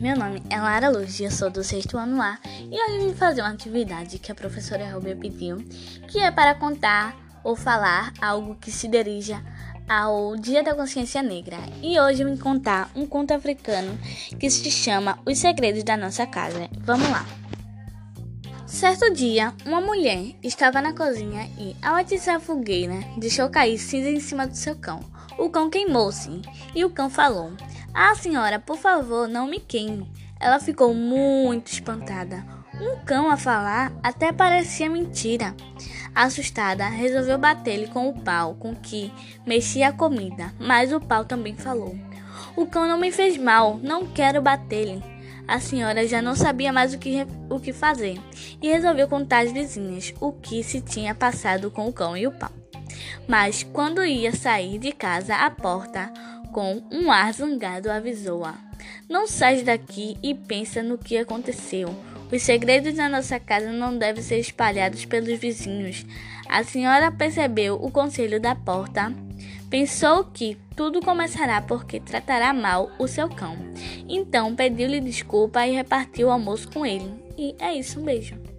meu nome é Lara Luz e eu sou do sexto ano A e hoje vim fazer uma atividade que a professora Rubia pediu, que é para contar ou falar algo que se dirija ao Dia da Consciência Negra. E hoje eu vim contar um conto africano que se chama Os Segredos da Nossa Casa. Vamos lá! Certo dia, uma mulher estava na cozinha e, ao atiçar a fogueira, deixou cair cinza em cima do seu cão. O cão queimou-se e o cão falou: ah, senhora, por favor, não me queime. Ela ficou muito espantada. Um cão a falar até parecia mentira. Assustada, resolveu bater-lhe com o pau com que mexia a comida, mas o pau também falou: O cão não me fez mal, não quero bater-lhe. A senhora já não sabia mais o que, o que fazer e resolveu contar às vizinhas o que se tinha passado com o cão e o pau. Mas quando ia sair de casa, a porta com um ar zangado, avisou-a: Não sai daqui e pensa no que aconteceu. Os segredos da nossa casa não devem ser espalhados pelos vizinhos. A senhora percebeu o conselho da porta. Pensou que tudo começará porque tratará mal o seu cão. Então pediu-lhe desculpa e repartiu o almoço com ele. E é isso, um beijo.